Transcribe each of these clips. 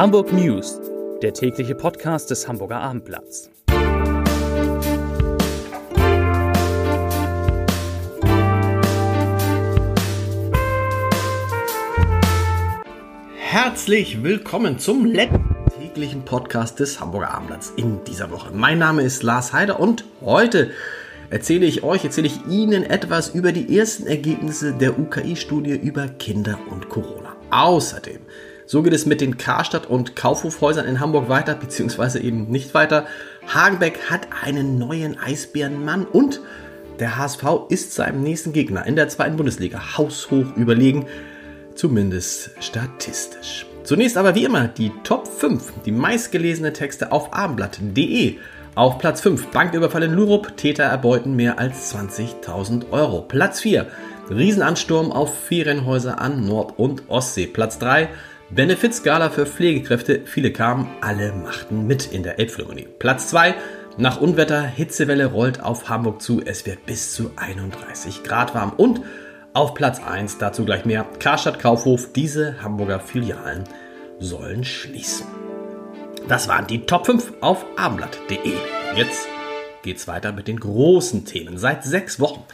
Hamburg News, der tägliche Podcast des Hamburger Abendblatts. Herzlich willkommen zum letzten täglichen Podcast des Hamburger Abendblatts in dieser Woche. Mein Name ist Lars Heider und heute erzähle ich euch, erzähle ich Ihnen etwas über die ersten Ergebnisse der UKI-Studie über Kinder und Corona. Außerdem so geht es mit den Karstadt- und Kaufhofhäusern in Hamburg weiter, beziehungsweise eben nicht weiter. Hagenbeck hat einen neuen Eisbärenmann und der HSV ist seinem nächsten Gegner in der zweiten Bundesliga haushoch überlegen, zumindest statistisch. Zunächst aber wie immer die Top 5, die meistgelesenen Texte auf abendblatt.de. Auf Platz 5 Banküberfall in Lurup, Täter erbeuten mehr als 20.000 Euro. Platz 4 Riesenansturm auf Ferienhäuser an Nord- und Ostsee. Platz 3 Benefizskala für Pflegekräfte. Viele kamen, alle machten mit in der Elbphilharmonie. Platz 2. Nach Unwetter, Hitzewelle rollt auf Hamburg zu. Es wird bis zu 31 Grad warm. Und auf Platz 1, dazu gleich mehr, Karstadt Kaufhof. Diese Hamburger Filialen sollen schließen. Das waren die Top 5 auf abendblatt.de. Jetzt geht's weiter mit den großen Themen. Seit sechs Wochen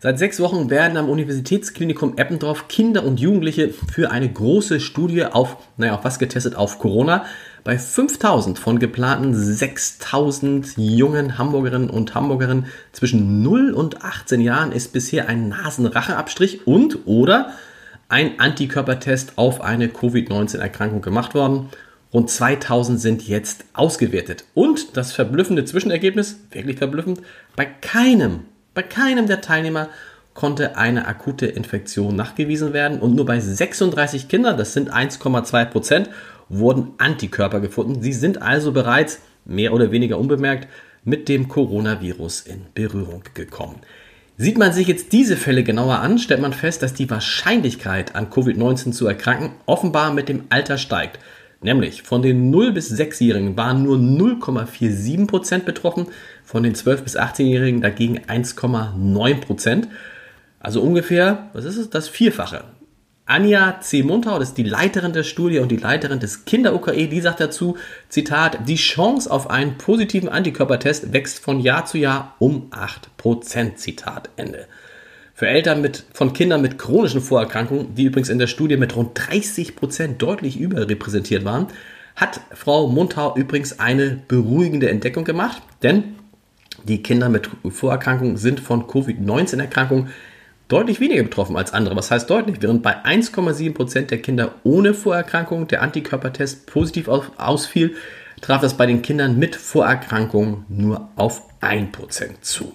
Seit sechs Wochen werden am Universitätsklinikum Eppendorf Kinder und Jugendliche für eine große Studie auf, naja, auf was getestet? Auf Corona. Bei 5000 von geplanten 6000 jungen Hamburgerinnen und Hamburgerinnen zwischen 0 und 18 Jahren ist bisher ein Nasenracheabstrich und oder ein Antikörpertest auf eine Covid-19-Erkrankung gemacht worden. Rund 2000 sind jetzt ausgewertet. Und das verblüffende Zwischenergebnis, wirklich verblüffend, bei keinem bei keinem der Teilnehmer konnte eine akute Infektion nachgewiesen werden und nur bei 36 Kindern, das sind 1,2 Prozent, wurden Antikörper gefunden. Sie sind also bereits mehr oder weniger unbemerkt mit dem Coronavirus in Berührung gekommen. Sieht man sich jetzt diese Fälle genauer an, stellt man fest, dass die Wahrscheinlichkeit an Covid-19 zu erkranken offenbar mit dem Alter steigt. Nämlich von den 0 bis 6-Jährigen waren nur 0,47% betroffen, von den 12- bis 18-Jährigen dagegen 1,9 Prozent. Also ungefähr, was ist es, das Vierfache. Anja C. Muntau, das ist die Leiterin der Studie und die Leiterin des Kinder-UKE, die sagt dazu, Zitat, die Chance auf einen positiven Antikörpertest wächst von Jahr zu Jahr um 8%, Zitat Ende. Für Eltern mit, von Kindern mit chronischen Vorerkrankungen, die übrigens in der Studie mit rund 30% deutlich überrepräsentiert waren, hat Frau Muntau übrigens eine beruhigende Entdeckung gemacht, denn die Kinder mit Vorerkrankungen sind von Covid-19-Erkrankungen deutlich weniger betroffen als andere. Was heißt deutlich? Während bei 1,7% der Kinder ohne Vorerkrankung der Antikörpertest positiv ausfiel, traf das bei den Kindern mit Vorerkrankungen nur auf 1% zu.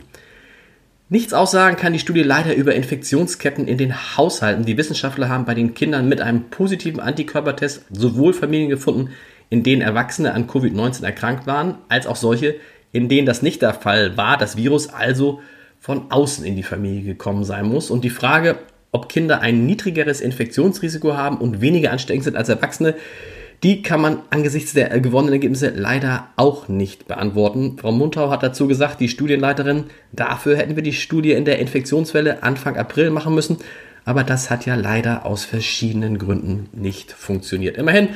Nichts aussagen kann die Studie leider über Infektionsketten in den Haushalten. Die Wissenschaftler haben bei den Kindern mit einem positiven Antikörpertest sowohl Familien gefunden, in denen Erwachsene an Covid-19 erkrankt waren, als auch solche, in denen das nicht der Fall war, das Virus also von außen in die Familie gekommen sein muss. Und die Frage, ob Kinder ein niedrigeres Infektionsrisiko haben und weniger ansteckend sind als Erwachsene, die kann man angesichts der gewonnenen Ergebnisse leider auch nicht beantworten. Frau Muntau hat dazu gesagt, die Studienleiterin, dafür hätten wir die Studie in der Infektionswelle Anfang April machen müssen. Aber das hat ja leider aus verschiedenen Gründen nicht funktioniert. Immerhin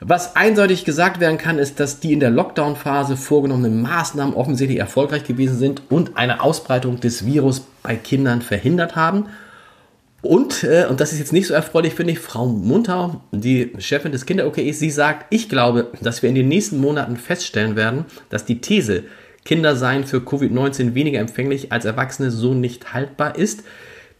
was eindeutig gesagt werden kann, ist, dass die in der Lockdown-Phase vorgenommenen Maßnahmen offensichtlich erfolgreich gewesen sind und eine Ausbreitung des Virus bei Kindern verhindert haben. Und, äh, und das ist jetzt nicht so erfreulich, finde ich, Frau Muntau, die Chefin des Kinder-OKEs, sie sagt, ich glaube, dass wir in den nächsten Monaten feststellen werden, dass die These, Kinder seien für Covid-19 weniger empfänglich als Erwachsene, so nicht haltbar ist.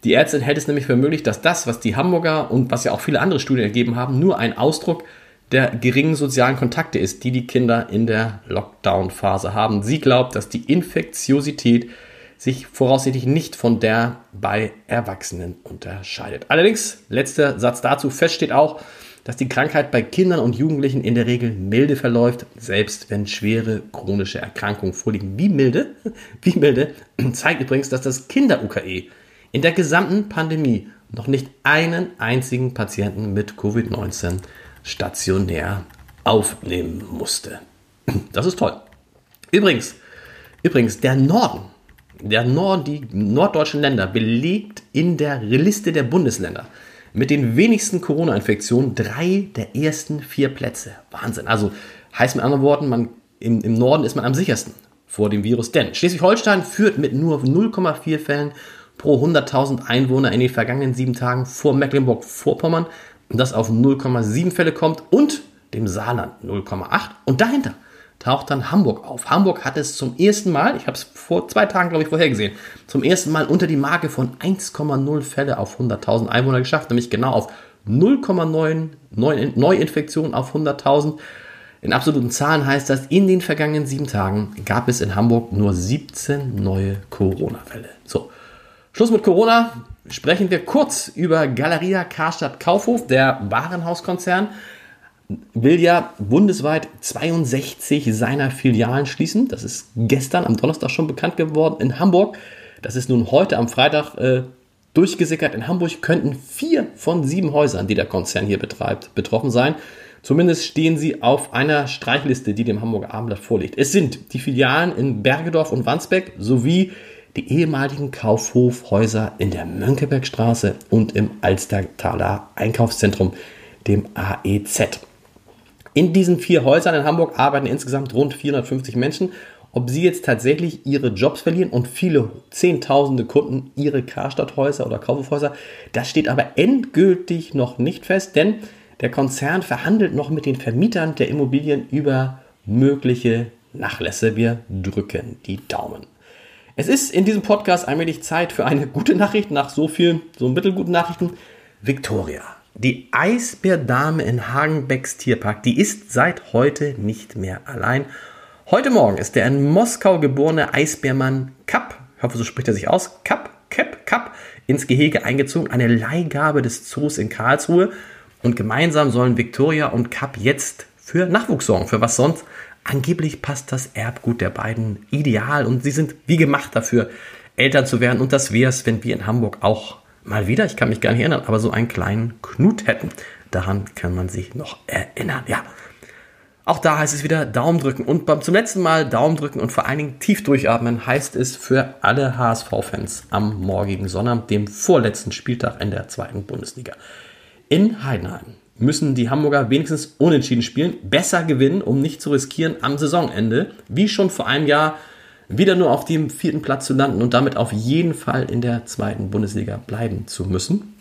Die Ärztin hält es nämlich für möglich, dass das, was die Hamburger und was ja auch viele andere Studien ergeben haben, nur ein Ausdruck der geringen sozialen Kontakte ist, die die Kinder in der Lockdown-Phase haben. Sie glaubt, dass die Infektiosität sich voraussichtlich nicht von der bei Erwachsenen unterscheidet. Allerdings, letzter Satz dazu, fest steht auch, dass die Krankheit bei Kindern und Jugendlichen in der Regel milde verläuft, selbst wenn schwere chronische Erkrankungen vorliegen. Wie milde? Wie milde zeigt übrigens, dass das Kinder-UKE in der gesamten Pandemie noch nicht einen einzigen Patienten mit Covid-19 stationär aufnehmen musste. Das ist toll. Übrigens, übrigens, der Norden, der Norden, die norddeutschen Länder belegt in der Liste der Bundesländer mit den wenigsten Corona-Infektionen drei der ersten vier Plätze. Wahnsinn. Also heißt mit anderen Worten, man, im, im Norden ist man am sichersten vor dem Virus. Denn Schleswig-Holstein führt mit nur 0,4 Fällen pro 100.000 Einwohner in den vergangenen sieben Tagen vor Mecklenburg-Vorpommern, das auf 0,7 Fälle kommt und dem Saarland 0,8 und dahinter taucht dann Hamburg auf. Hamburg hat es zum ersten Mal, ich habe es vor zwei Tagen, glaube ich, vorhergesehen, zum ersten Mal unter die Marke von 1,0 Fälle auf 100.000 Einwohner geschafft, nämlich genau auf 0,9 Neuinfektionen auf 100.000. In absoluten Zahlen heißt das, in den vergangenen sieben Tagen gab es in Hamburg nur 17 neue Corona-Fälle. So, Schluss mit Corona. Sprechen wir kurz über Galeria Karstadt Kaufhof, der Warenhauskonzern will ja bundesweit 62 seiner Filialen schließen. Das ist gestern am Donnerstag schon bekannt geworden in Hamburg. Das ist nun heute am Freitag äh, durchgesickert. In Hamburg könnten vier von sieben Häusern, die der Konzern hier betreibt, betroffen sein. Zumindest stehen sie auf einer Streichliste, die dem Hamburger Abendblatt vorliegt. Es sind die Filialen in Bergedorf und Wandsbek sowie die ehemaligen Kaufhofhäuser in der Mönckebergstraße und im Alstertaler Einkaufszentrum, dem AEZ. In diesen vier Häusern in Hamburg arbeiten insgesamt rund 450 Menschen. Ob sie jetzt tatsächlich ihre Jobs verlieren und viele Zehntausende Kunden ihre Karstadthäuser oder Kaufhofhäuser, das steht aber endgültig noch nicht fest, denn der Konzern verhandelt noch mit den Vermietern der Immobilien über mögliche Nachlässe. Wir drücken die Daumen. Es ist in diesem Podcast allmählich Zeit für eine gute Nachricht nach so vielen, so mittelguten Nachrichten. Victoria die Eisbärdame in Hagenbecks Tierpark, die ist seit heute nicht mehr allein. Heute Morgen ist der in Moskau geborene Eisbärmann Kapp, ich hoffe, so spricht er sich aus, Kapp, Kapp, Kapp, ins Gehege eingezogen, eine Leihgabe des Zoos in Karlsruhe. Und gemeinsam sollen Victoria und Kapp jetzt für Nachwuchs sorgen, für was sonst. Angeblich passt das Erbgut der beiden ideal und sie sind wie gemacht dafür, Eltern zu werden. Und das wäre es, wenn wir in Hamburg auch mal wieder, ich kann mich gar nicht erinnern, aber so einen kleinen Knut hätten. Daran kann man sich noch erinnern, ja. Auch da heißt es wieder Daumen drücken und beim, zum letzten Mal Daumen drücken und vor allen Dingen tief durchatmen heißt es für alle HSV-Fans am morgigen Sonnabend, dem vorletzten Spieltag in der zweiten Bundesliga. In Heidenheim müssen die Hamburger wenigstens unentschieden spielen, besser gewinnen, um nicht zu riskieren, am Saisonende, wie schon vor einem Jahr wieder nur auf dem vierten Platz zu landen und damit auf jeden Fall in der zweiten Bundesliga bleiben zu müssen.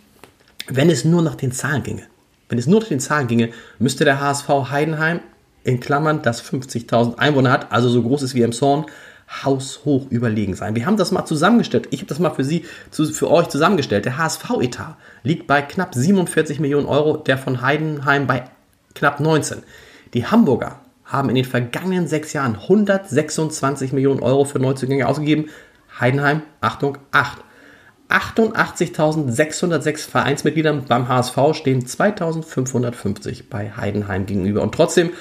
Wenn es nur nach den Zahlen ginge, wenn es nur nach den Zahlen ginge, müsste der HSV Heidenheim in Klammern, das 50.000 Einwohner hat, also so groß ist wie Emshorn, haushoch überlegen sein. Wir haben das mal zusammengestellt. Ich habe das mal für Sie, für euch zusammengestellt. Der HSV-Etat liegt bei knapp 47 Millionen Euro, der von Heidenheim bei knapp 19. Die Hamburger haben in den vergangenen sechs Jahren 126 Millionen Euro für Neuzugänge ausgegeben. Heidenheim, Achtung, 8. 88.606 Vereinsmitgliedern beim HSV stehen 2550 bei Heidenheim gegenüber. Und trotzdem,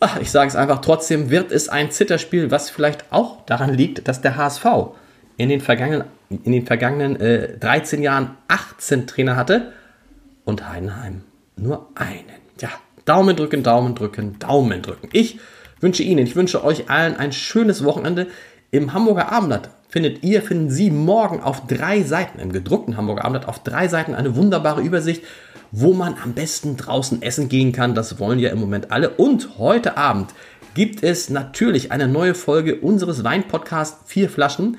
ach, ich sage es einfach, trotzdem wird es ein Zitterspiel, was vielleicht auch daran liegt, dass der HSV in den vergangenen, in den vergangenen äh, 13 Jahren 18 Trainer hatte und Heidenheim nur einen. Ja, Daumen drücken, Daumen drücken, Daumen drücken. Ich wünsche Ihnen, ich wünsche euch allen ein schönes Wochenende. Im Hamburger Abendblatt findet ihr, finden Sie morgen auf drei Seiten, im gedruckten Hamburger Abendblatt, auf drei Seiten eine wunderbare Übersicht, wo man am besten draußen essen gehen kann. Das wollen ja im Moment alle. Und heute Abend gibt es natürlich eine neue Folge unseres Weinpodcasts Vier Flaschen,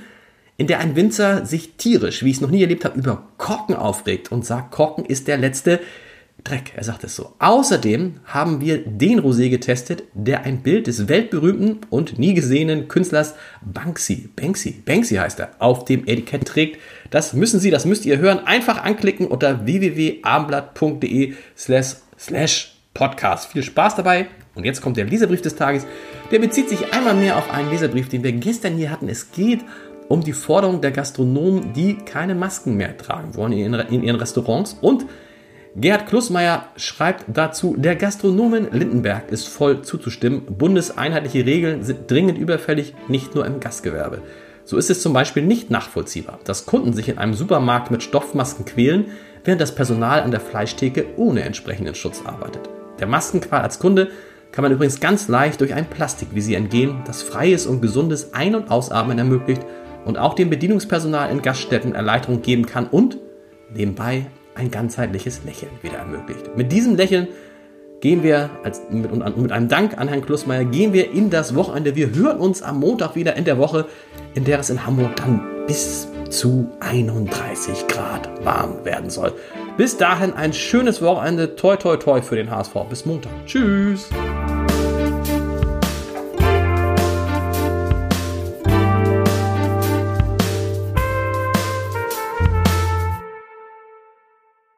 in der ein Winzer sich tierisch, wie ich es noch nie erlebt habe, über Korken aufregt und sagt, Korken ist der letzte, Dreck, er sagt es so. Außerdem haben wir den Rosé getestet, der ein Bild des weltberühmten und nie gesehenen Künstlers Banksy, Banksy, Banksy heißt er, auf dem Etikett trägt. Das müssen Sie, das müsst ihr hören. Einfach anklicken unter www.abendblatt.de slash podcast. Viel Spaß dabei. Und jetzt kommt der Leserbrief des Tages. Der bezieht sich einmal mehr auf einen Leserbrief, den wir gestern hier hatten. Es geht um die Forderung der Gastronomen, die keine Masken mehr tragen wollen in ihren Restaurants und Gerhard Klusmeier schreibt dazu, der Gastronomen Lindenberg ist voll zuzustimmen. Bundeseinheitliche Regeln sind dringend überfällig, nicht nur im Gastgewerbe. So ist es zum Beispiel nicht nachvollziehbar, dass Kunden sich in einem Supermarkt mit Stoffmasken quälen, während das Personal an der Fleischtheke ohne entsprechenden Schutz arbeitet. Der Maskenqual als Kunde kann man übrigens ganz leicht durch ein Plastikvisier entgehen, das freies und gesundes Ein- und Ausatmen ermöglicht und auch dem Bedienungspersonal in Gaststätten Erleichterung geben kann und nebenbei ein ganzheitliches Lächeln wieder ermöglicht. Mit diesem Lächeln gehen wir als, mit, mit einem Dank an Herrn Klussmeier, gehen wir in das Wochenende. Wir hören uns am Montag wieder in der Woche, in der es in Hamburg dann bis zu 31 Grad warm werden soll. Bis dahin ein schönes Wochenende. Toi, toi, toi für den HSV. Bis Montag. Tschüss.